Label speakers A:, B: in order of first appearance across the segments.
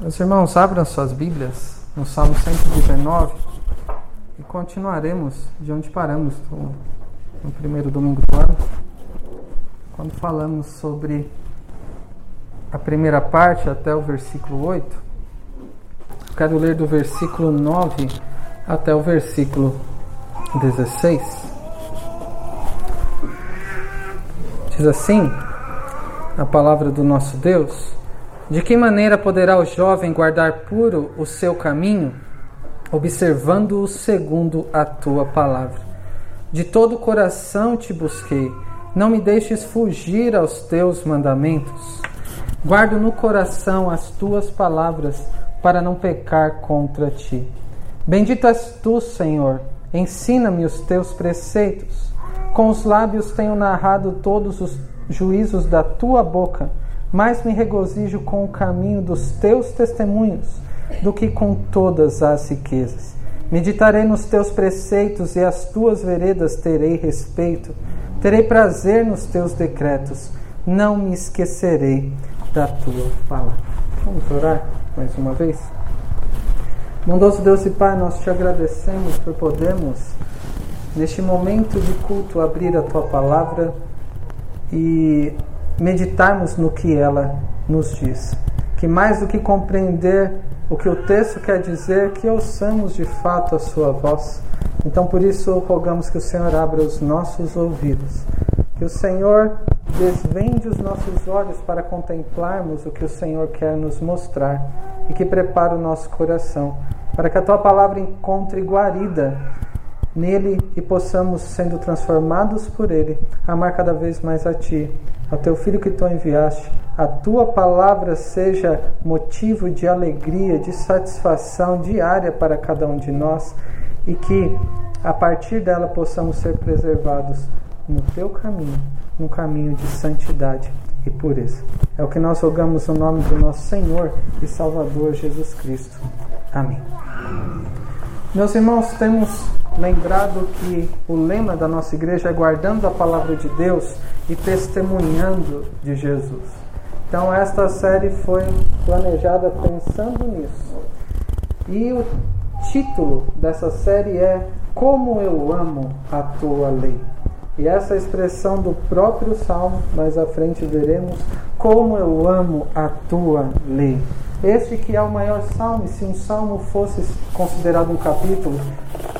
A: Meus irmãos, abram suas Bíblias no Salmo 119 e continuaremos de onde paramos no, no primeiro domingo do ano, quando falamos sobre a primeira parte até o versículo 8. Quero ler do versículo 9 até o versículo 16. Diz assim a palavra do nosso Deus. De que maneira poderá o jovem guardar puro o seu caminho, observando-o segundo a tua palavra? De todo o coração te busquei, não me deixes fugir aos teus mandamentos. Guardo no coração as tuas palavras, para não pecar contra ti. Bendito és tu, Senhor, ensina-me os teus preceitos. Com os lábios tenho narrado todos os juízos da tua boca mais me regozijo com o caminho dos teus testemunhos do que com todas as riquezas. Meditarei nos teus preceitos e as tuas veredas terei respeito. Terei prazer nos teus decretos. Não me esquecerei da tua palavra. Vamos orar mais uma vez? Bondoso Deus e Pai, nós te agradecemos por podermos, neste momento de culto, abrir a tua palavra e meditarmos no que ela nos diz. Que mais do que compreender o que o texto quer dizer, que ouçamos de fato a sua voz. Então, por isso, rogamos que o Senhor abra os nossos ouvidos, que o Senhor desvende os nossos olhos para contemplarmos o que o Senhor quer nos mostrar e que prepare o nosso coração para que a tua palavra encontre guarida nele e possamos, sendo transformados por ele, amar cada vez mais a ti a teu filho que tu enviaste, a tua palavra seja motivo de alegria, de satisfação diária para cada um de nós e que a partir dela possamos ser preservados no teu caminho, no caminho de santidade e pureza. É o que nós rogamos no nome do nosso Senhor e Salvador Jesus Cristo. Amém. Meus irmãos, temos lembrado que o lema da nossa igreja é guardando a palavra de Deus e testemunhando de Jesus. Então, esta série foi planejada pensando nisso. E o título dessa série é Como Eu Amo a Tua Lei. E essa expressão do próprio Salmo, mais à frente veremos, Como Eu Amo a Tua Lei. Este que é o maior salmo, se um salmo fosse considerado um capítulo,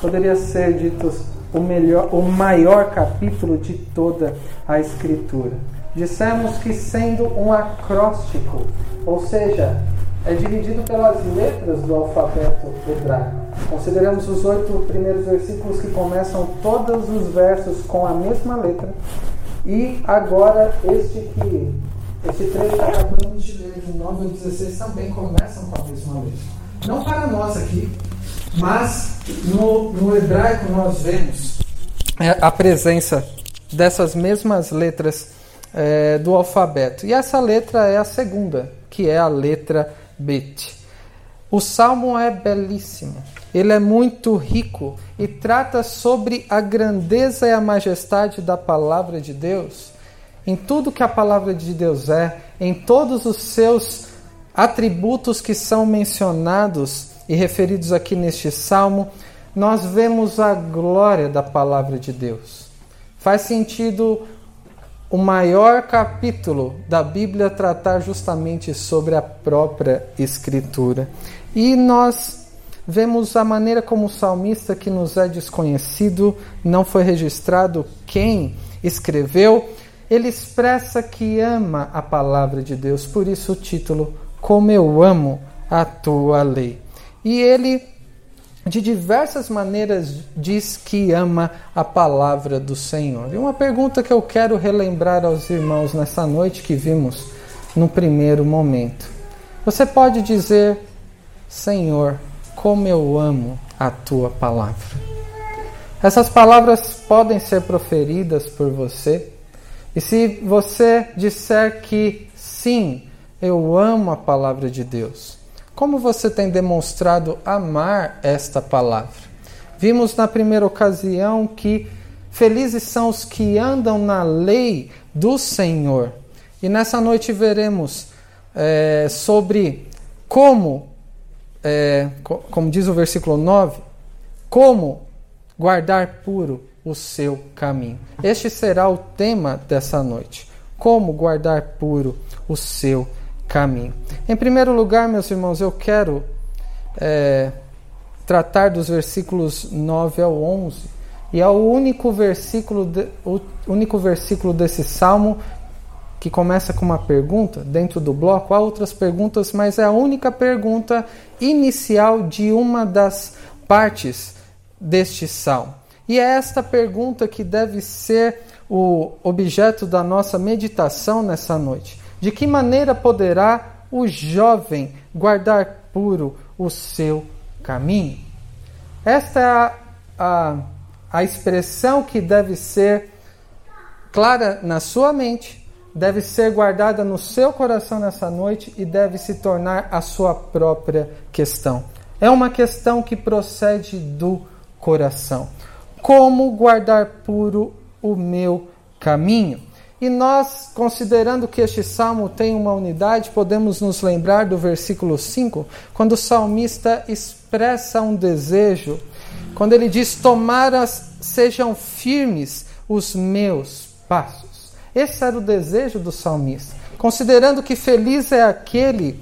A: poderia ser dito o, melhor, o maior capítulo de toda a Escritura. Dissemos que sendo um acróstico, ou seja, é dividido pelas letras do alfabeto hebraico. Consideramos os oito primeiros versículos que começam todos os versos com a mesma letra. E agora este que este trecho que acabamos de de 9 a 16, também começam com a mesma letra. Não para nós aqui, mas no, no hebraico nós vemos é, a presença dessas mesmas letras é, do alfabeto. E essa letra é a segunda, que é a letra Bet. O salmo é belíssimo, ele é muito rico e trata sobre a grandeza e a majestade da palavra de Deus. Em tudo que a palavra de Deus é, em todos os seus atributos que são mencionados e referidos aqui neste salmo, nós vemos a glória da palavra de Deus. Faz sentido o maior capítulo da Bíblia tratar justamente sobre a própria Escritura. E nós vemos a maneira como o salmista, que nos é desconhecido, não foi registrado quem escreveu, ele expressa que ama a palavra de Deus, por isso o título, Como Eu Amo a Tua Lei. E ele, de diversas maneiras, diz que ama a palavra do Senhor. E uma pergunta que eu quero relembrar aos irmãos nessa noite que vimos no primeiro momento. Você pode dizer, Senhor, como eu amo a tua palavra. Essas palavras podem ser proferidas por você. E se você disser que sim, eu amo a palavra de Deus, como você tem demonstrado amar esta palavra? Vimos na primeira ocasião que felizes são os que andam na lei do Senhor. E nessa noite veremos é, sobre como, é, como diz o versículo 9, como guardar puro o seu caminho. Este será o tema dessa noite. Como guardar puro o seu caminho. Em primeiro lugar, meus irmãos, eu quero é, tratar dos versículos 9 ao 11. E é o único versículo, de, o único versículo desse salmo que começa com uma pergunta dentro do bloco. Há outras perguntas, mas é a única pergunta inicial de uma das partes deste salmo. E é esta pergunta que deve ser o objeto da nossa meditação nessa noite. De que maneira poderá o jovem guardar puro o seu caminho? Esta é a, a, a expressão que deve ser clara na sua mente deve ser guardada no seu coração nessa noite e deve se tornar a sua própria questão. É uma questão que procede do coração. Como guardar puro o meu caminho? E nós, considerando que este salmo tem uma unidade, podemos nos lembrar do versículo 5, quando o salmista expressa um desejo, quando ele diz: Tomaras sejam firmes os meus passos. Esse era o desejo do salmista. Considerando que feliz é aquele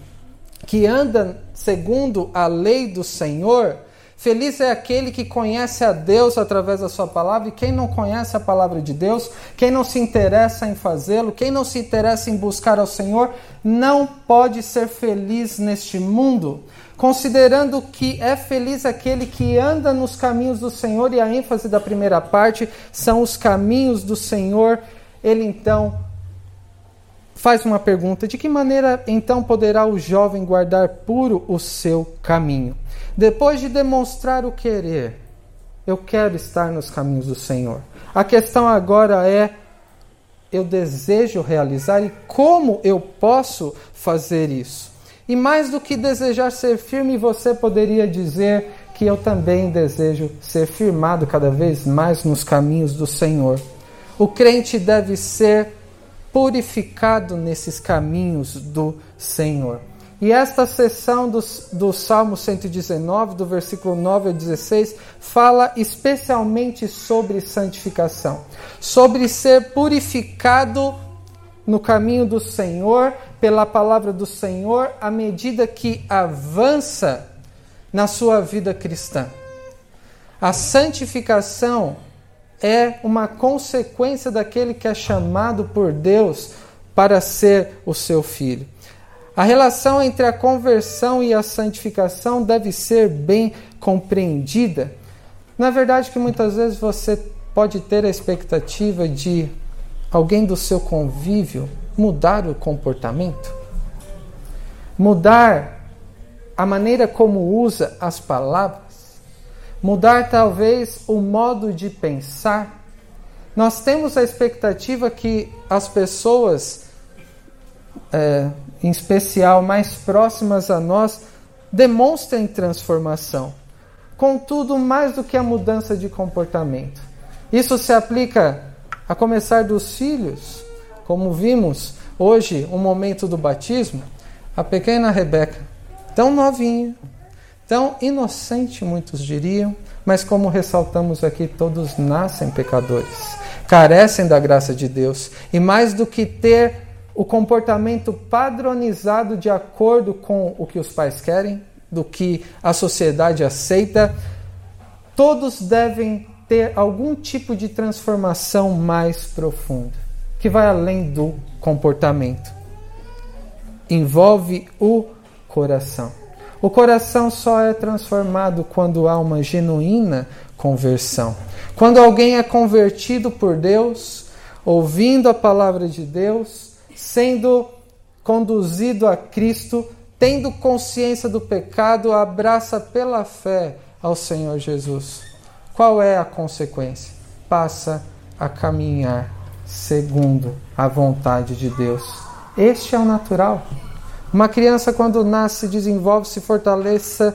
A: que anda segundo a lei do Senhor, feliz é aquele que conhece a Deus através da sua palavra, e quem não conhece a palavra de Deus, quem não se interessa em fazê-lo, quem não se interessa em buscar ao Senhor, não pode ser feliz neste mundo. Considerando que é feliz aquele que anda nos caminhos do Senhor, e a ênfase da primeira parte são os caminhos do Senhor ele então faz uma pergunta: de que maneira então poderá o jovem guardar puro o seu caminho? Depois de demonstrar o querer, eu quero estar nos caminhos do Senhor. A questão agora é: eu desejo realizar e como eu posso fazer isso? E mais do que desejar ser firme, você poderia dizer que eu também desejo ser firmado cada vez mais nos caminhos do Senhor. O crente deve ser purificado nesses caminhos do Senhor. E esta sessão do, do Salmo 119, do versículo 9 ao 16, fala especialmente sobre santificação, sobre ser purificado no caminho do Senhor, pela palavra do Senhor, à medida que avança na sua vida cristã. A santificação é uma consequência daquele que é chamado por Deus para ser o seu filho. A relação entre a conversão e a santificação deve ser bem compreendida. Na verdade, que muitas vezes você pode ter a expectativa de alguém do seu convívio mudar o comportamento, mudar a maneira como usa as palavras, mudar talvez o modo de pensar. Nós temos a expectativa que as pessoas, é, em especial mais próximas a nós, demonstrem transformação. Contudo, mais do que a mudança de comportamento. Isso se aplica a começar dos filhos, como vimos hoje, o momento do batismo, a pequena Rebeca, tão novinha, Tão inocente, muitos diriam, mas como ressaltamos aqui, todos nascem pecadores, carecem da graça de Deus, e mais do que ter o comportamento padronizado de acordo com o que os pais querem, do que a sociedade aceita, todos devem ter algum tipo de transformação mais profunda, que vai além do comportamento. Envolve o coração. O coração só é transformado quando há uma genuína conversão. Quando alguém é convertido por Deus, ouvindo a palavra de Deus, sendo conduzido a Cristo, tendo consciência do pecado, abraça pela fé ao Senhor Jesus. Qual é a consequência? Passa a caminhar segundo a vontade de Deus. Este é o natural. Uma criança, quando nasce, se desenvolve, se fortalece,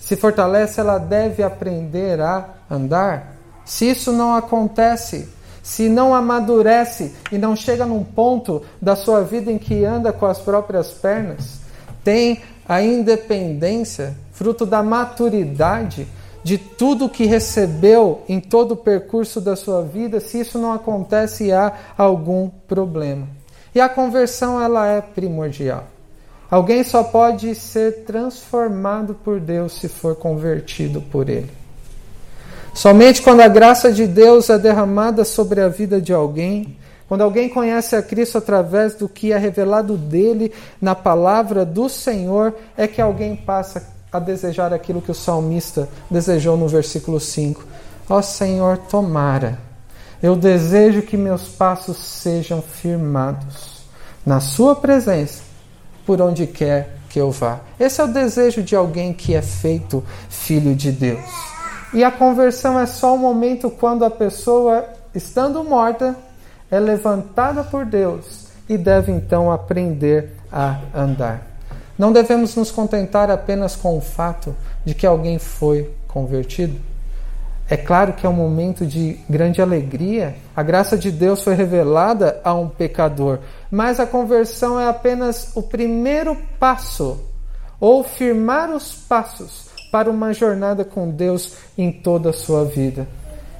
A: se fortalece, ela deve aprender a andar. Se isso não acontece, se não amadurece e não chega num ponto da sua vida em que anda com as próprias pernas, tem a independência, fruto da maturidade de tudo que recebeu em todo o percurso da sua vida, se isso não acontece, há algum problema. E a conversão ela é primordial. Alguém só pode ser transformado por Deus se for convertido por Ele. Somente quando a graça de Deus é derramada sobre a vida de alguém, quando alguém conhece a Cristo através do que é revelado dele na palavra do Senhor, é que alguém passa a desejar aquilo que o salmista desejou no versículo 5. Ó Senhor, tomara, eu desejo que meus passos sejam firmados na Sua presença, por onde quer que eu vá. Esse é o desejo de alguém que é feito filho de Deus. E a conversão é só o momento quando a pessoa, estando morta, é levantada por Deus e deve então aprender a andar. Não devemos nos contentar apenas com o fato de que alguém foi convertido. É claro que é um momento de grande alegria. A graça de Deus foi revelada a um pecador, mas a conversão é apenas o primeiro passo, ou firmar os passos para uma jornada com Deus em toda a sua vida.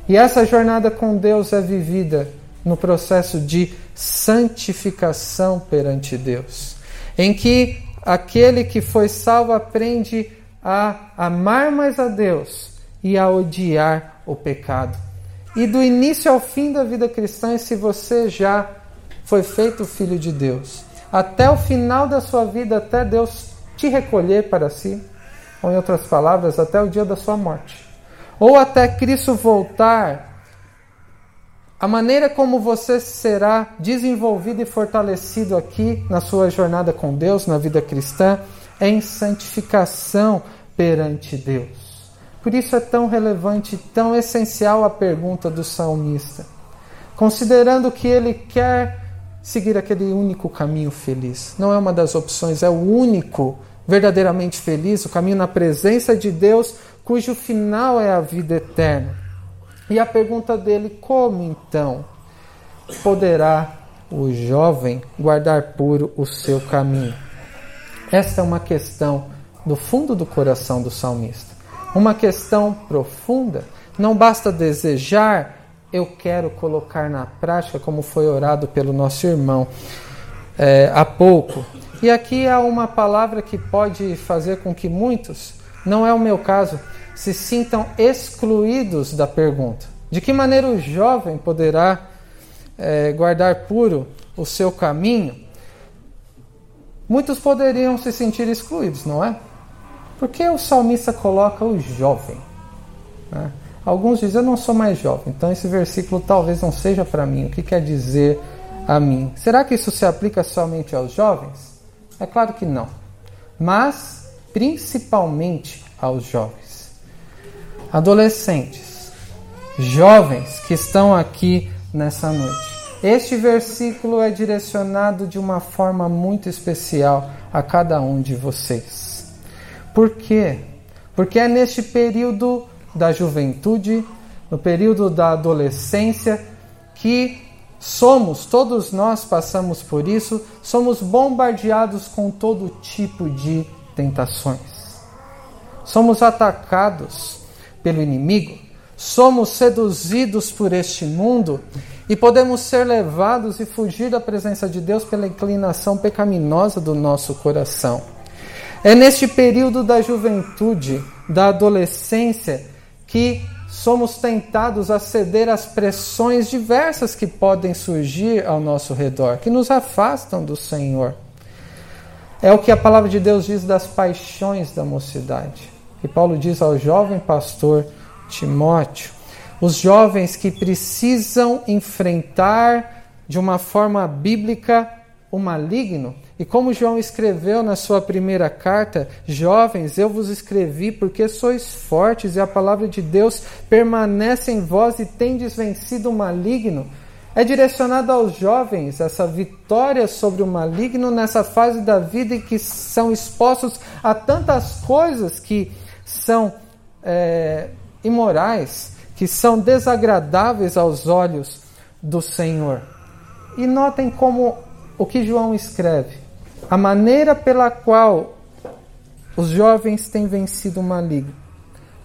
A: E essa jornada com Deus é vivida no processo de santificação perante Deus, em que aquele que foi salvo aprende a amar mais a Deus e a odiar o pecado. E do início ao fim da vida cristã, se você já foi feito filho de Deus, até o final da sua vida, até Deus te recolher para si, ou em outras palavras, até o dia da sua morte, ou até Cristo voltar a maneira como você será desenvolvido e fortalecido aqui na sua jornada com Deus, na vida cristã, é em santificação perante Deus. Por isso é tão relevante, tão essencial a pergunta do salmista. Considerando que ele quer seguir aquele único caminho feliz. Não é uma das opções, é o único verdadeiramente feliz, o caminho na presença de Deus, cujo final é a vida eterna. E a pergunta dele: como então poderá o jovem guardar puro o seu caminho? Esta é uma questão do fundo do coração do salmista. Uma questão profunda. Não basta desejar, eu quero colocar na prática, como foi orado pelo nosso irmão é, há pouco. E aqui há uma palavra que pode fazer com que muitos, não é o meu caso, se sintam excluídos da pergunta. De que maneira o jovem poderá é, guardar puro o seu caminho? Muitos poderiam se sentir excluídos, não é? Por que o salmista coloca o jovem? Né? Alguns dizem, eu não sou mais jovem, então esse versículo talvez não seja para mim. O que quer dizer a mim? Será que isso se aplica somente aos jovens? É claro que não. Mas, principalmente aos jovens adolescentes, jovens que estão aqui nessa noite. Este versículo é direcionado de uma forma muito especial a cada um de vocês. Por quê? Porque é neste período da juventude, no período da adolescência, que somos, todos nós passamos por isso, somos bombardeados com todo tipo de tentações. Somos atacados pelo inimigo, somos seduzidos por este mundo e podemos ser levados e fugir da presença de Deus pela inclinação pecaminosa do nosso coração. É neste período da juventude, da adolescência, que somos tentados a ceder às pressões diversas que podem surgir ao nosso redor, que nos afastam do Senhor. É o que a palavra de Deus diz das paixões da mocidade. E Paulo diz ao jovem pastor Timóteo, os jovens que precisam enfrentar de uma forma bíblica o maligno. E como João escreveu na sua primeira carta, jovens, eu vos escrevi porque sois fortes e a palavra de Deus permanece em vós e tendes vencido o maligno. É direcionado aos jovens essa vitória sobre o maligno nessa fase da vida em que são expostos a tantas coisas que são é, imorais, que são desagradáveis aos olhos do Senhor. E notem como o que João escreve, a maneira pela qual os jovens têm vencido o maligno,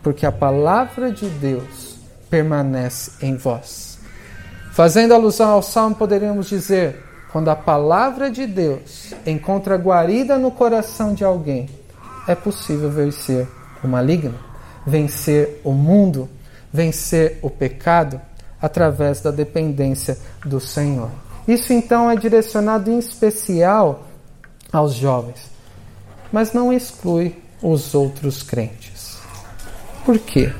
A: porque a palavra de Deus permanece em vós. Fazendo alusão ao salmo, poderíamos dizer: quando a palavra de Deus encontra guarida no coração de alguém, é possível vencer o maligno, vencer o mundo, vencer o pecado através da dependência do Senhor. Isso então é direcionado em especial aos jovens, mas não exclui os outros crentes. Por quê?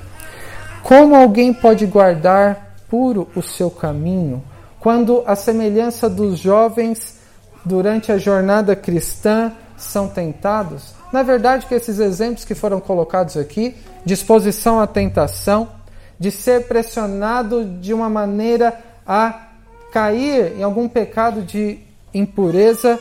A: Como alguém pode guardar puro o seu caminho quando a semelhança dos jovens durante a jornada cristã são tentados? Na verdade, que esses exemplos que foram colocados aqui, disposição à tentação, de ser pressionado de uma maneira a cair em algum pecado de impureza,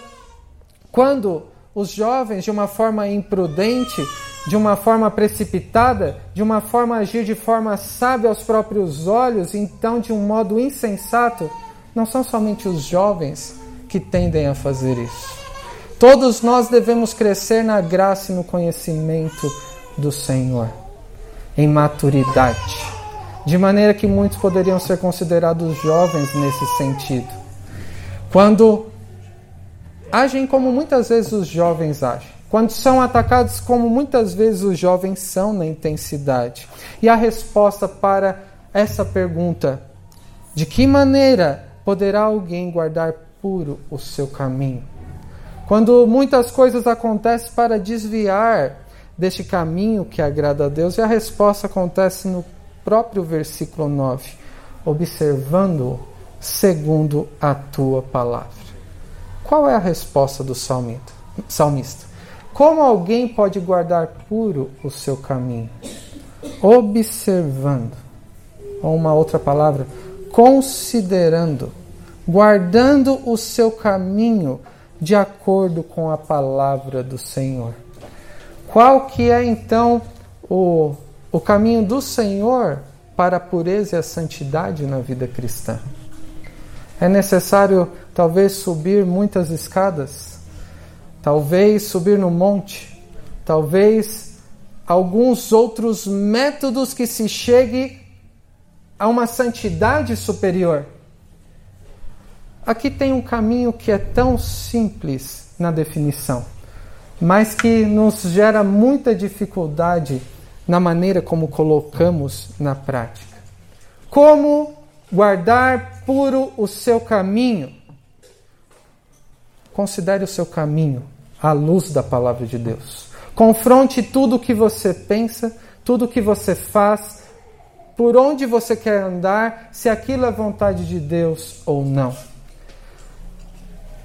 A: quando os jovens, de uma forma imprudente, de uma forma precipitada, de uma forma agir de forma sábia aos próprios olhos, então de um modo insensato, não são somente os jovens que tendem a fazer isso. Todos nós devemos crescer na graça e no conhecimento do Senhor, em maturidade de maneira que muitos poderiam ser considerados jovens nesse sentido. Quando agem como muitas vezes os jovens agem, quando são atacados como muitas vezes os jovens são na intensidade. E a resposta para essa pergunta: de que maneira poderá alguém guardar puro o seu caminho? Quando muitas coisas acontecem para desviar deste caminho que agrada a Deus, e a resposta acontece no próprio versículo 9, observando segundo a tua palavra. Qual é a resposta do salmista? Como alguém pode guardar puro o seu caminho? Observando. Ou uma outra palavra, considerando, guardando o seu caminho de acordo com a palavra do Senhor. Qual que é então o o caminho do Senhor para a pureza e a santidade na vida cristã. É necessário, talvez, subir muitas escadas, talvez subir no monte, talvez alguns outros métodos que se chegue a uma santidade superior. Aqui tem um caminho que é tão simples na definição, mas que nos gera muita dificuldade na maneira como colocamos na prática. Como guardar puro o seu caminho? Considere o seu caminho à luz da palavra de Deus. Confronte tudo o que você pensa, tudo o que você faz, por onde você quer andar, se aquilo é vontade de Deus ou não.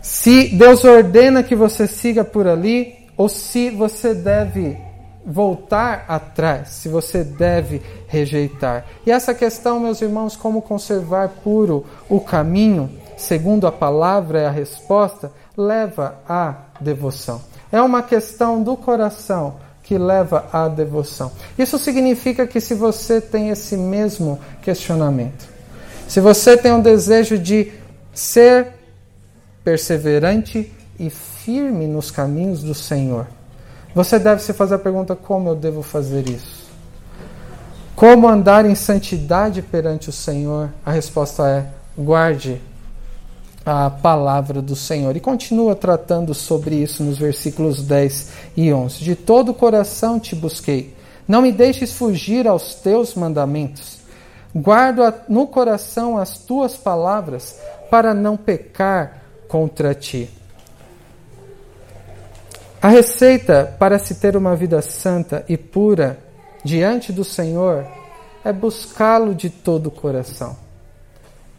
A: Se Deus ordena que você siga por ali, ou se você deve voltar atrás, se você deve rejeitar. E essa questão, meus irmãos, como conservar puro o caminho, segundo a palavra é a resposta, leva à devoção. É uma questão do coração que leva à devoção. Isso significa que se você tem esse mesmo questionamento, se você tem um desejo de ser perseverante e firme nos caminhos do Senhor, você deve se fazer a pergunta: como eu devo fazer isso? Como andar em santidade perante o Senhor? A resposta é: guarde a palavra do Senhor. E continua tratando sobre isso nos versículos 10 e 11. De todo o coração te busquei. Não me deixes fugir aos teus mandamentos. Guardo no coração as tuas palavras para não pecar contra ti. A receita para se ter uma vida santa e pura diante do Senhor é buscá-lo de todo o coração.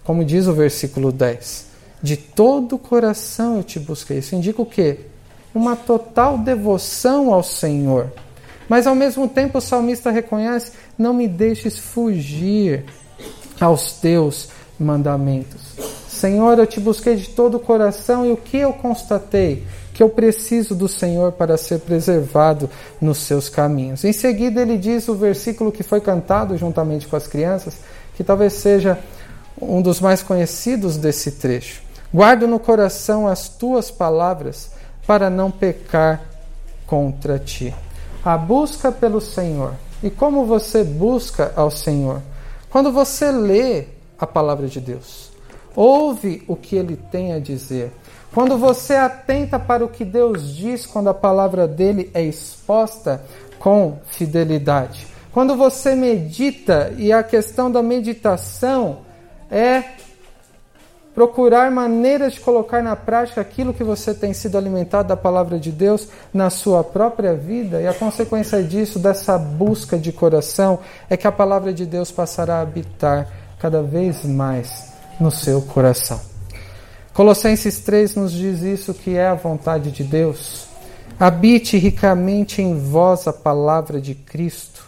A: Como diz o versículo 10: De todo o coração eu te busquei. Isso indica o quê? Uma total devoção ao Senhor. Mas ao mesmo tempo o salmista reconhece: Não me deixes fugir aos teus mandamentos. Senhor, eu te busquei de todo o coração e o que eu constatei? Eu preciso do Senhor para ser preservado nos seus caminhos. Em seguida, ele diz o versículo que foi cantado juntamente com as crianças, que talvez seja um dos mais conhecidos desse trecho. Guardo no coração as tuas palavras para não pecar contra ti. A busca pelo Senhor. E como você busca ao Senhor? Quando você lê a palavra de Deus, ouve o que ele tem a dizer. Quando você atenta para o que Deus diz quando a palavra dele é exposta com fidelidade. Quando você medita, e a questão da meditação é procurar maneiras de colocar na prática aquilo que você tem sido alimentado da palavra de Deus na sua própria vida, e a consequência disso, dessa busca de coração, é que a palavra de Deus passará a habitar cada vez mais no seu coração. Colossenses 3 nos diz isso que é a vontade de Deus. Habite ricamente em vós a palavra de Cristo.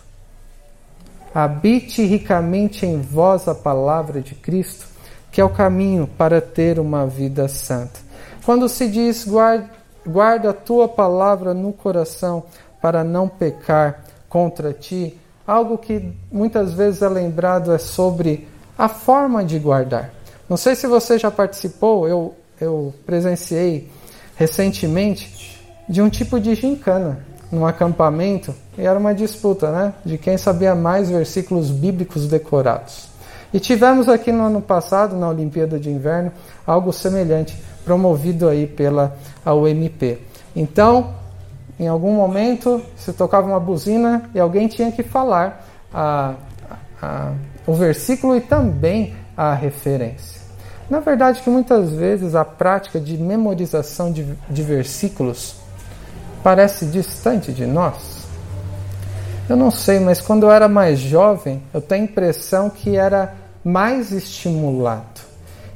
A: Habite ricamente em vós a palavra de Cristo que é o caminho para ter uma vida santa. Quando se diz guarda, guarda a tua palavra no coração para não pecar contra ti, algo que muitas vezes é lembrado é sobre a forma de guardar. Não sei se você já participou, eu, eu presenciei recentemente de um tipo de gincana num acampamento e era uma disputa, né? De quem sabia mais versículos bíblicos decorados. E tivemos aqui no ano passado, na Olimpíada de Inverno, algo semelhante, promovido aí pela UMP. Então, em algum momento, se tocava uma buzina e alguém tinha que falar a, a, o versículo e também a referência. Na verdade, que muitas vezes a prática de memorização de, de versículos parece distante de nós. Eu não sei, mas quando eu era mais jovem, eu tenho a impressão que era mais estimulado.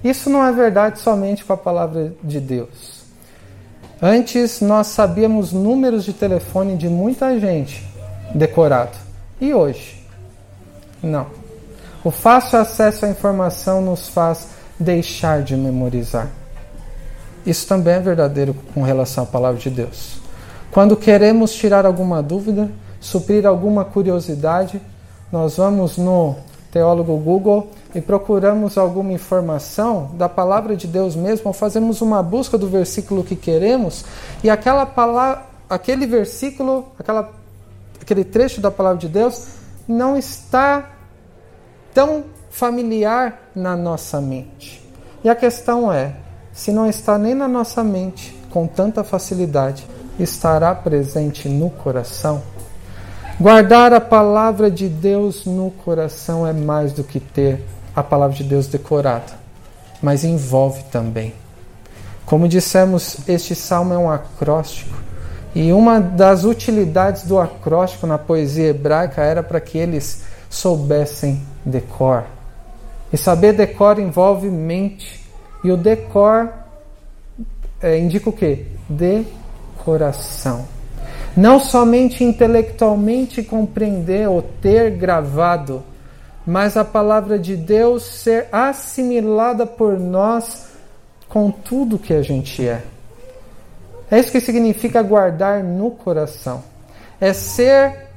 A: Isso não é verdade somente com a palavra de Deus. Antes nós sabíamos números de telefone de muita gente decorado. E hoje? Não. O fácil acesso à informação nos faz deixar de memorizar. Isso também é verdadeiro com relação à palavra de Deus. Quando queremos tirar alguma dúvida, suprir alguma curiosidade, nós vamos no teólogo Google e procuramos alguma informação da palavra de Deus mesmo, ou fazemos uma busca do versículo que queremos, e aquela palavra, aquele versículo, aquela, aquele trecho da palavra de Deus não está tão familiar na nossa mente. E a questão é, se não está nem na nossa mente com tanta facilidade, estará presente no coração? Guardar a palavra de Deus no coração é mais do que ter a palavra de Deus decorada, mas envolve também. Como dissemos, este salmo é um acróstico, e uma das utilidades do acróstico na poesia hebraica era para que eles soubessem decor. E saber decor envolve mente, e o decor é, indica o quê? Decoração não somente intelectualmente compreender ou ter gravado, mas a palavra de Deus ser assimilada por nós com tudo que a gente é. É isso que significa guardar no coração. É ser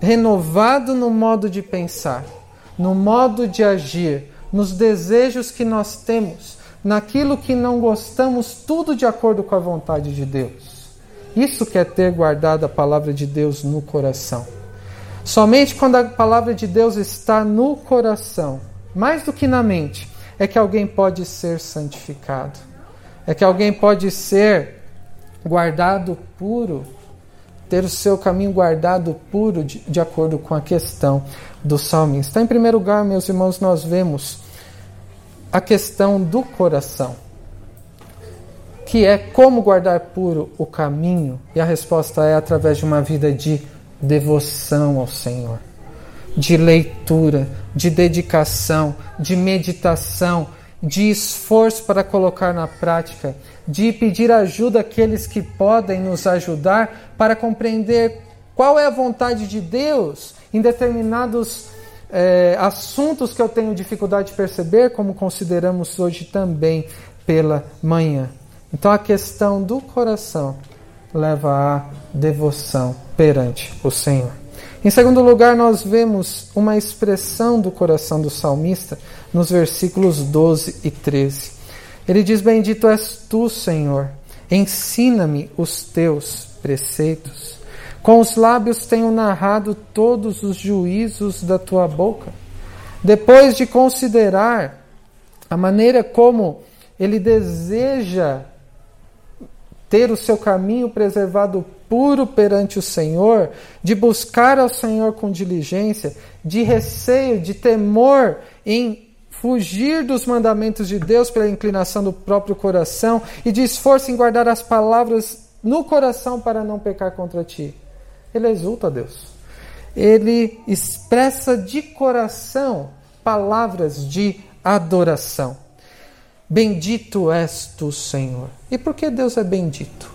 A: renovado no modo de pensar, no modo de agir, nos desejos que nós temos, naquilo que não gostamos, tudo de acordo com a vontade de Deus. Isso quer ter guardado a palavra de Deus no coração. Somente quando a palavra de Deus está no coração, mais do que na mente, é que alguém pode ser santificado. É que alguém pode ser guardado puro, ter o seu caminho guardado puro de, de acordo com a questão do salmista. Então, em primeiro lugar, meus irmãos, nós vemos a questão do coração que é como guardar puro o caminho? E a resposta é através de uma vida de devoção ao Senhor, de leitura, de dedicação, de meditação, de esforço para colocar na prática, de pedir ajuda àqueles que podem nos ajudar para compreender qual é a vontade de Deus em determinados é, assuntos que eu tenho dificuldade de perceber, como consideramos hoje também pela manhã. Então a questão do coração leva à devoção perante o Senhor. Em segundo lugar, nós vemos uma expressão do coração do salmista nos versículos 12 e 13. Ele diz: Bendito és tu, Senhor, ensina-me os teus preceitos. Com os lábios tenho narrado todos os juízos da tua boca. Depois de considerar a maneira como ele deseja ter o seu caminho preservado puro perante o Senhor, de buscar ao Senhor com diligência, de receio, de temor em fugir dos mandamentos de Deus pela inclinação do próprio coração e de esforço em guardar as palavras no coração para não pecar contra ti. Ele exulta a Deus. Ele expressa de coração palavras de adoração. Bendito és tu, Senhor. E por que Deus é bendito?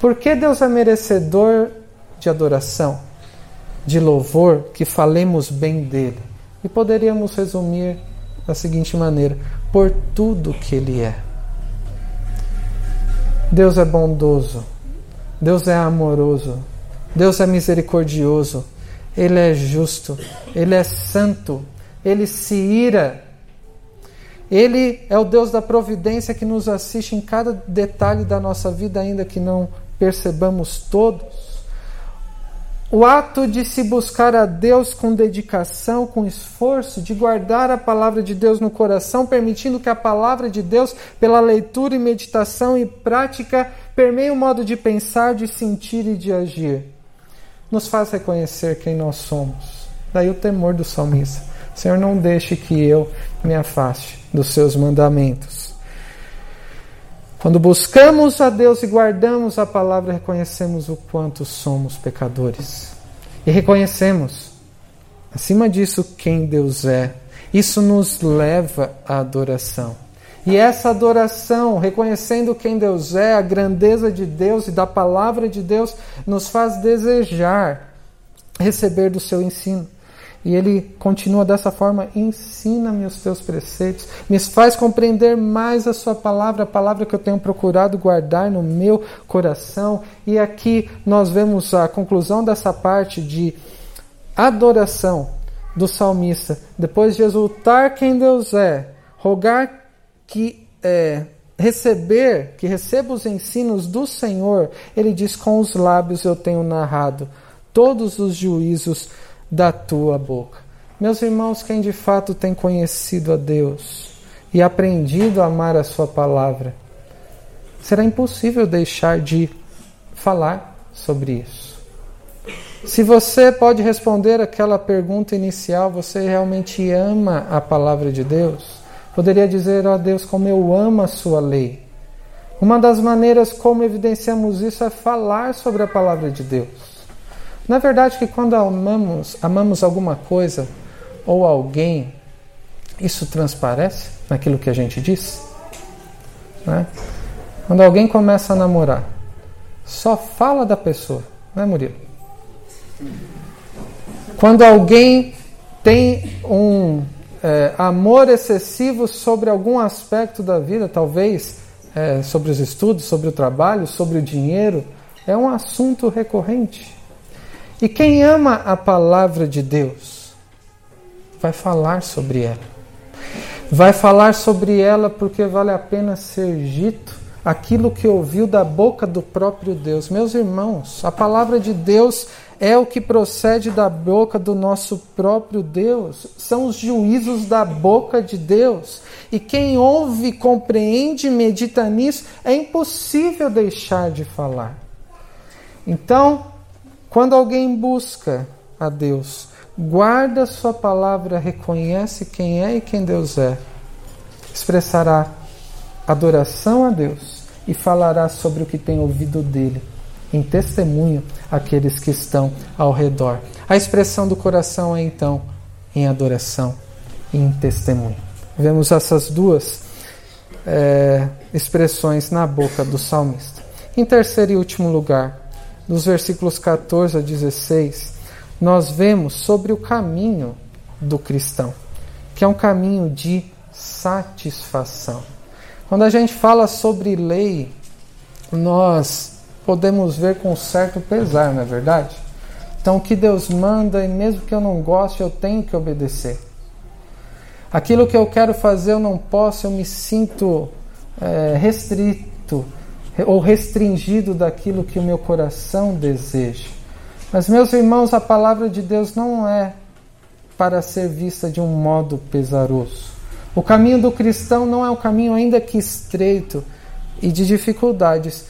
A: Por que Deus é merecedor de adoração, de louvor, que falemos bem dele? E poderíamos resumir da seguinte maneira: por tudo que ele é. Deus é bondoso, Deus é amoroso, Deus é misericordioso, Ele é justo, Ele é santo, Ele se ira ele é o Deus da providência que nos assiste em cada detalhe da nossa vida, ainda que não percebamos todos. O ato de se buscar a Deus com dedicação, com esforço, de guardar a palavra de Deus no coração, permitindo que a palavra de Deus, pela leitura e meditação e prática, permeie o modo de pensar, de sentir e de agir, nos faz reconhecer quem nós somos. Daí o temor do salmista. Senhor, não deixe que eu me afaste dos seus mandamentos. Quando buscamos a Deus e guardamos a palavra, reconhecemos o quanto somos pecadores. E reconhecemos, acima disso, quem Deus é. Isso nos leva à adoração. E essa adoração, reconhecendo quem Deus é, a grandeza de Deus e da palavra de Deus, nos faz desejar receber do seu ensino. E ele continua dessa forma: ensina-me os teus preceitos, me faz compreender mais a sua palavra, a palavra que eu tenho procurado guardar no meu coração. E aqui nós vemos a conclusão dessa parte de adoração do salmista. Depois de exultar quem Deus é, rogar que é, receber, que receba os ensinos do Senhor, ele diz: com os lábios eu tenho narrado todos os juízos da tua boca. Meus irmãos, quem de fato tem conhecido a Deus e aprendido a amar a Sua palavra, será impossível deixar de falar sobre isso. Se você pode responder aquela pergunta inicial, você realmente ama a palavra de Deus? Poderia dizer, ó oh Deus, como eu amo a Sua lei. Uma das maneiras como evidenciamos isso é falar sobre a palavra de Deus. Na verdade, que quando amamos, amamos alguma coisa ou alguém, isso transparece naquilo que a gente diz? Né? Quando alguém começa a namorar, só fala da pessoa, não é, Murilo? Quando alguém tem um é, amor excessivo sobre algum aspecto da vida, talvez é, sobre os estudos, sobre o trabalho, sobre o dinheiro, é um assunto recorrente. E quem ama a palavra de Deus vai falar sobre ela. Vai falar sobre ela porque vale a pena ser dito aquilo que ouviu da boca do próprio Deus. Meus irmãos, a palavra de Deus é o que procede da boca do nosso próprio Deus, são os juízos da boca de Deus. E quem ouve, compreende, medita nisso, é impossível deixar de falar. Então, quando alguém busca a Deus, guarda Sua palavra, reconhece quem é e quem Deus é, expressará adoração a Deus e falará sobre o que tem ouvido dele, em testemunho àqueles que estão ao redor. A expressão do coração é então em adoração e em testemunho. Vemos essas duas é, expressões na boca do salmista. Em terceiro e último lugar, nos versículos 14 a 16, nós vemos sobre o caminho do cristão, que é um caminho de satisfação. Quando a gente fala sobre lei, nós podemos ver com certo pesar, não é verdade? Então, o que Deus manda, e mesmo que eu não goste, eu tenho que obedecer. Aquilo que eu quero fazer, eu não posso, eu me sinto é, restrito, ou restringido daquilo que o meu coração deseja. Mas, meus irmãos, a palavra de Deus não é para ser vista de um modo pesaroso. O caminho do cristão não é um caminho ainda que estreito e de dificuldades.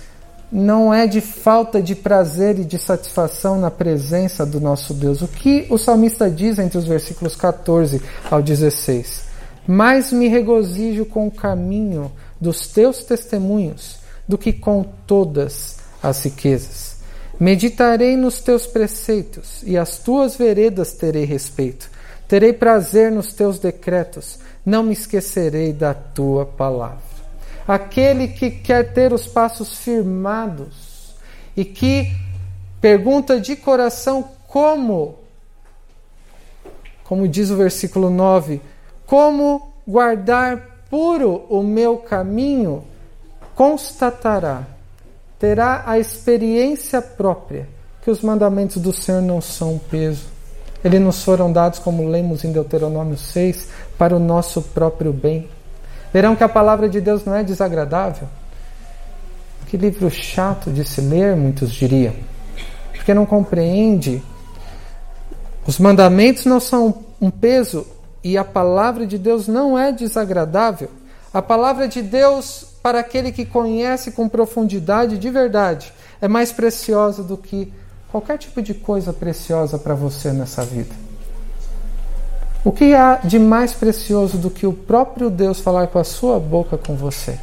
A: Não é de falta de prazer e de satisfação na presença do nosso Deus. O que o salmista diz entre os versículos 14 ao 16? Mais me regozijo com o caminho dos teus testemunhos do que com todas as riquezas. Meditarei nos teus preceitos e as tuas veredas terei respeito. Terei prazer nos teus decretos, não me esquecerei da tua palavra. Aquele que quer ter os passos firmados e que pergunta de coração como, como diz o versículo 9, como guardar puro o meu caminho, constatará, terá a experiência própria que os mandamentos do Senhor não são um peso eles nos foram dados, como lemos em Deuteronômio 6, para o nosso próprio bem. Verão que a palavra de Deus não é desagradável. Que livro chato de se ler, muitos diriam. Porque não compreende. Os mandamentos não são um peso e a palavra de Deus não é desagradável. A palavra de Deus, para aquele que conhece com profundidade de verdade, é mais preciosa do que qualquer tipo de coisa preciosa para você nessa vida. O que há de mais precioso do que o próprio Deus falar com a sua boca com você?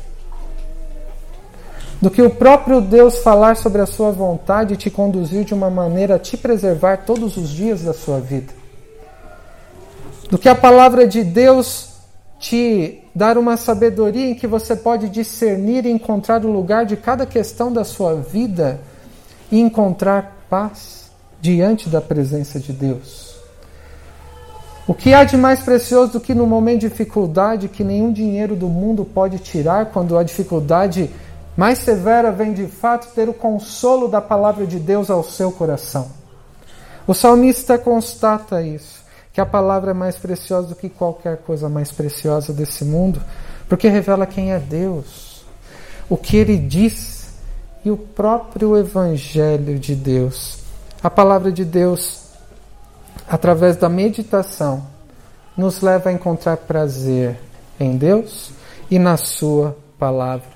A: Do que o próprio Deus falar sobre a sua vontade e te conduzir de uma maneira a te preservar todos os dias da sua vida? Do que a palavra de Deus te dar uma sabedoria em que você pode discernir e encontrar o lugar de cada questão da sua vida e encontrar paz diante da presença de Deus. O que há de mais precioso do que no momento de dificuldade que nenhum dinheiro do mundo pode tirar quando a dificuldade mais severa vem de fato ter o consolo da palavra de Deus ao seu coração? O salmista constata isso, que a palavra é mais preciosa do que qualquer coisa mais preciosa desse mundo, porque revela quem é Deus, o que ele diz e o próprio Evangelho de Deus. A palavra de Deus, através da meditação, nos leva a encontrar prazer em Deus e na Sua palavra.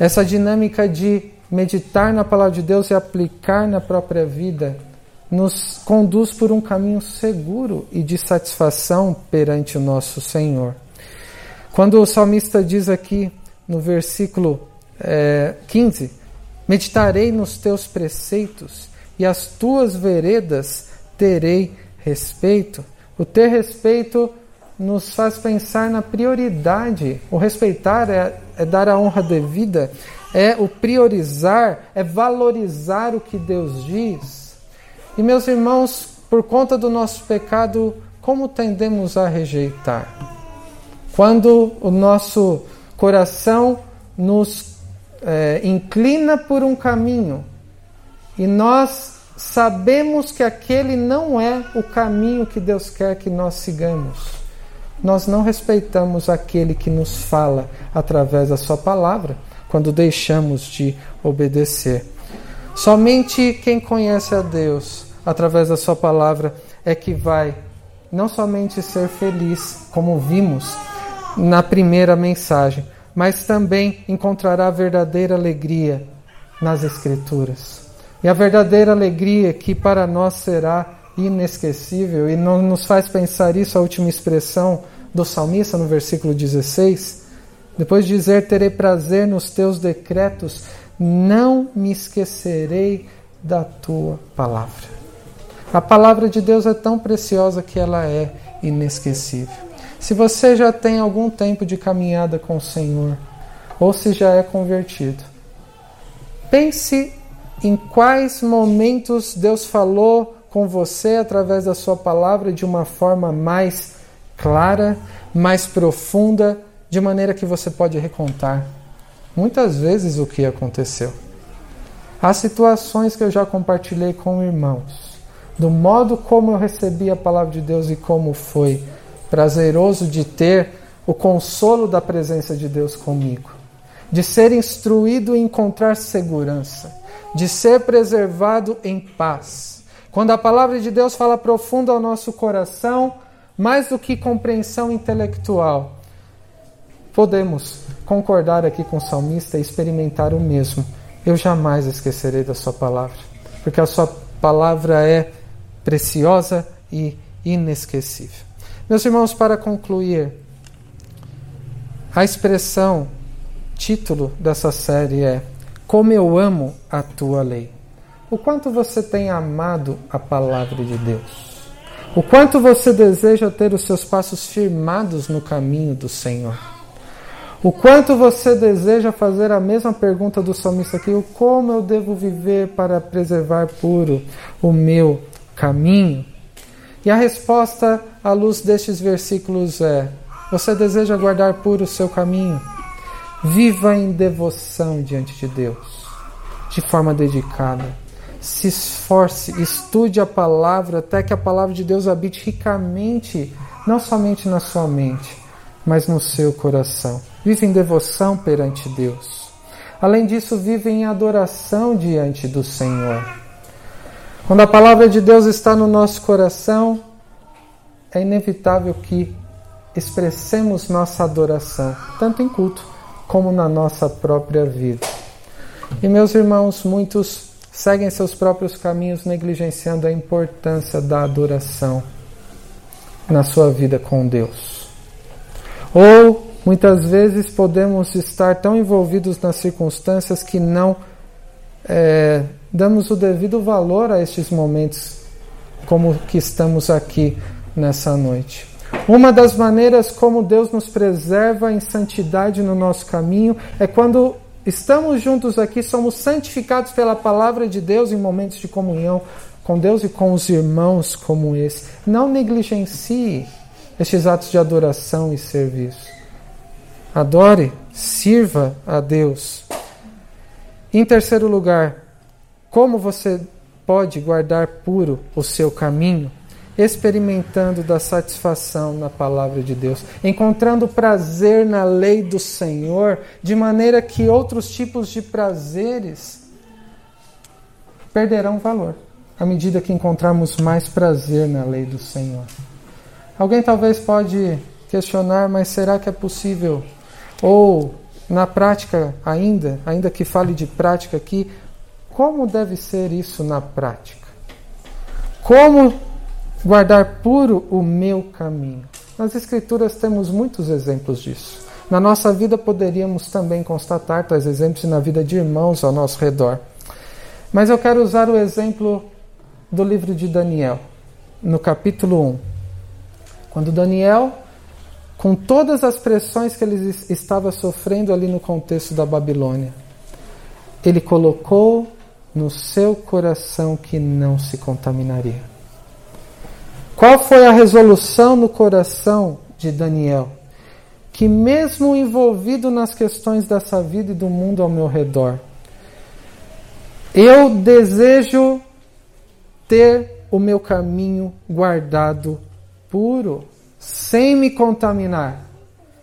A: Essa dinâmica de meditar na palavra de Deus e aplicar na própria vida nos conduz por um caminho seguro e de satisfação perante o nosso Senhor. Quando o salmista diz aqui no versículo é, 15: Meditarei nos teus preceitos e as tuas veredas terei respeito. O ter respeito nos faz pensar na prioridade. O respeitar é, é dar a honra devida, é o priorizar, é valorizar o que Deus diz. E meus irmãos, por conta do nosso pecado, como tendemos a rejeitar? Quando o nosso coração nos é, inclina por um caminho e nós sabemos que aquele não é o caminho que Deus quer que nós sigamos, nós não respeitamos aquele que nos fala através da Sua palavra quando deixamos de obedecer. Somente quem conhece a Deus através da Sua palavra é que vai não somente ser feliz, como vimos na primeira mensagem, mas também encontrará verdadeira alegria nas Escrituras. E a verdadeira alegria que para nós será inesquecível, e não nos faz pensar isso a última expressão do salmista no versículo 16, depois de dizer: Terei prazer nos teus decretos, não me esquecerei da tua palavra. A palavra de Deus é tão preciosa que ela é inesquecível. Se você já tem algum tempo de caminhada com o Senhor, ou se já é convertido, pense em quais momentos Deus falou com você através da Sua palavra de uma forma mais clara, mais profunda, de maneira que você pode recontar muitas vezes o que aconteceu. Há situações que eu já compartilhei com irmãos, do modo como eu recebi a palavra de Deus e como foi prazeroso de ter o consolo da presença de Deus comigo. de ser instruído e encontrar segurança, de ser preservado em paz. Quando a palavra de Deus fala profundo ao nosso coração, mais do que compreensão intelectual, podemos concordar aqui com o salmista e experimentar o mesmo. Eu jamais esquecerei da Sua palavra, porque a Sua palavra é preciosa e inesquecível. Meus irmãos, para concluir, a expressão, título dessa série é Como eu amo a tua lei. O quanto você tem amado a palavra de Deus. O quanto você deseja ter os seus passos firmados no caminho do Senhor. O quanto você deseja fazer a mesma pergunta do salmista aqui: o como eu devo viver para preservar puro o meu caminho? E a resposta à luz destes versículos é: você deseja guardar puro o seu caminho? Viva em devoção diante de Deus, de forma dedicada. Se esforce, estude a palavra até que a palavra de Deus habite ricamente, não somente na sua mente, mas no seu coração. Vive em devoção perante Deus. Além disso, vive em adoração diante do Senhor. Quando a palavra de Deus está no nosso coração, é inevitável que expressemos nossa adoração, tanto em culto como na nossa própria vida. E meus irmãos, muitos seguem seus próprios caminhos, negligenciando a importância da adoração na sua vida com Deus. Ou muitas vezes podemos estar tão envolvidos nas circunstâncias que não é, damos o devido valor a estes momentos, como que estamos aqui nessa noite. Uma das maneiras como Deus nos preserva em santidade no nosso caminho é quando estamos juntos aqui, somos santificados pela palavra de Deus em momentos de comunhão com Deus e com os irmãos como esse. Não negligencie estes atos de adoração e serviço. Adore, sirva a Deus. Em terceiro lugar, como você pode guardar puro o seu caminho? Experimentando da satisfação na palavra de Deus, encontrando prazer na lei do Senhor, de maneira que outros tipos de prazeres perderão valor à medida que encontrarmos mais prazer na lei do Senhor. Alguém talvez pode questionar, mas será que é possível? Ou na prática ainda, ainda que fale de prática aqui, como deve ser isso na prática? Como guardar puro o meu caminho? Nas Escrituras temos muitos exemplos disso. Na nossa vida poderíamos também constatar tais exemplos na vida de irmãos ao nosso redor. Mas eu quero usar o exemplo do livro de Daniel, no capítulo 1. Quando Daniel, com todas as pressões que ele estava sofrendo ali no contexto da Babilônia, ele colocou no seu coração que não se contaminaria. Qual foi a resolução no coração de Daniel? Que, mesmo envolvido nas questões dessa vida e do mundo ao meu redor, eu desejo ter o meu caminho guardado puro, sem me contaminar.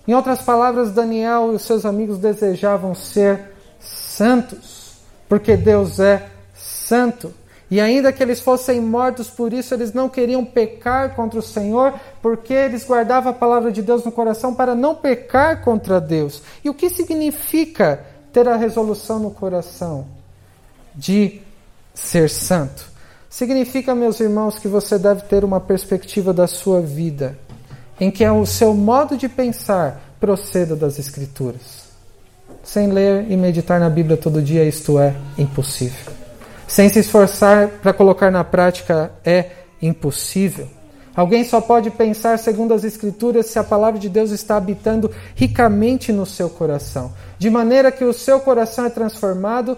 A: Em outras palavras, Daniel e os seus amigos desejavam ser santos porque Deus é santo. E ainda que eles fossem mortos por isso, eles não queriam pecar contra o Senhor, porque eles guardavam a palavra de Deus no coração para não pecar contra Deus. E o que significa ter a resolução no coração de ser santo? Significa, meus irmãos, que você deve ter uma perspectiva da sua vida em que o seu modo de pensar proceda das Escrituras. Sem ler e meditar na Bíblia todo dia, isto é impossível. Sem se esforçar para colocar na prática, é impossível. Alguém só pode pensar segundo as Escrituras se a palavra de Deus está habitando ricamente no seu coração, de maneira que o seu coração é transformado,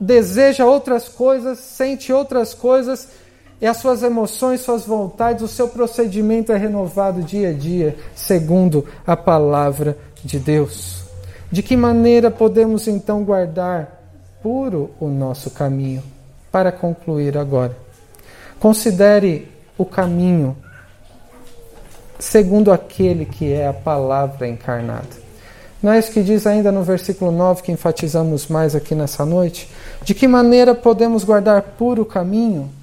A: deseja outras coisas, sente outras coisas, e as suas emoções, suas vontades, o seu procedimento é renovado dia a dia, segundo a palavra de Deus. De que maneira podemos então guardar puro o nosso caminho? Para concluir agora, considere o caminho segundo aquele que é a palavra encarnada. Não é isso que diz ainda no versículo 9 que enfatizamos mais aqui nessa noite? De que maneira podemos guardar puro o caminho?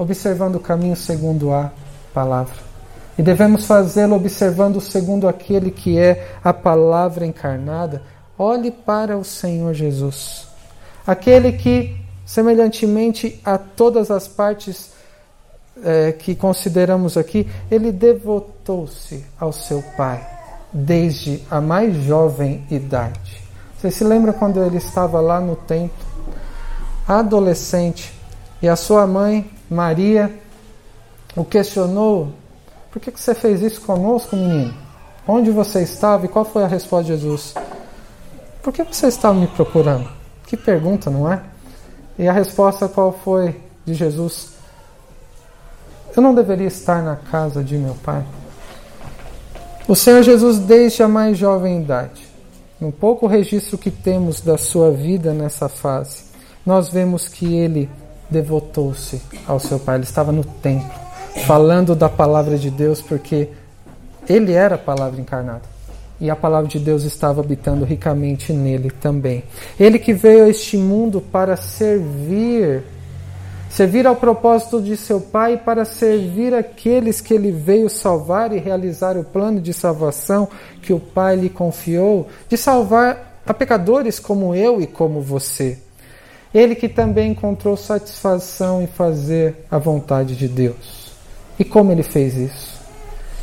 A: Observando o caminho segundo a palavra. E devemos fazê-lo observando segundo aquele que é a palavra encarnada. Olhe para o Senhor Jesus, aquele que, semelhantemente a todas as partes é, que consideramos aqui, ele devotou-se ao seu Pai desde a mais jovem idade. Você se lembra quando ele estava lá no templo, adolescente, e a sua mãe, Maria, o questionou: Por que você fez isso conosco, menino? Onde você estava e qual foi a resposta de Jesus? Por que você estava me procurando? Que pergunta, não é? E a resposta qual foi de Jesus? Eu não deveria estar na casa de meu pai. O Senhor Jesus, desde a mais jovem idade, no pouco registro que temos da sua vida nessa fase, nós vemos que ele devotou-se ao seu Pai. Ele estava no templo, falando da palavra de Deus, porque ele era a palavra encarnada. E a palavra de Deus estava habitando ricamente nele também. Ele que veio a este mundo para servir servir ao propósito de seu Pai para servir aqueles que ele veio salvar e realizar o plano de salvação que o Pai lhe confiou, de salvar a pecadores como eu e como você. Ele que também encontrou satisfação em fazer a vontade de Deus. E como ele fez isso?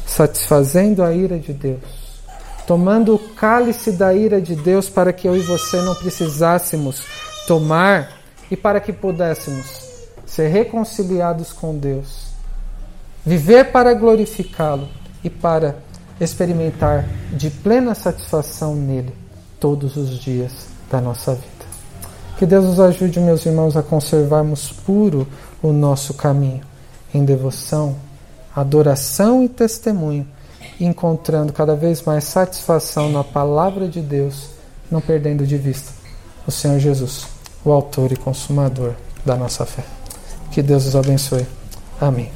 A: Satisfazendo a ira de Deus, tomando o cálice da ira de Deus para que eu e você não precisássemos tomar e para que pudéssemos ser reconciliados com Deus, viver para glorificá-lo e para experimentar de plena satisfação nele todos os dias da nossa vida. Que Deus nos ajude, meus irmãos, a conservarmos puro o nosso caminho em devoção, adoração e testemunho, encontrando cada vez mais satisfação na palavra de Deus, não perdendo de vista o Senhor Jesus, o autor e consumador da nossa fé. Que Deus os abençoe. Amém.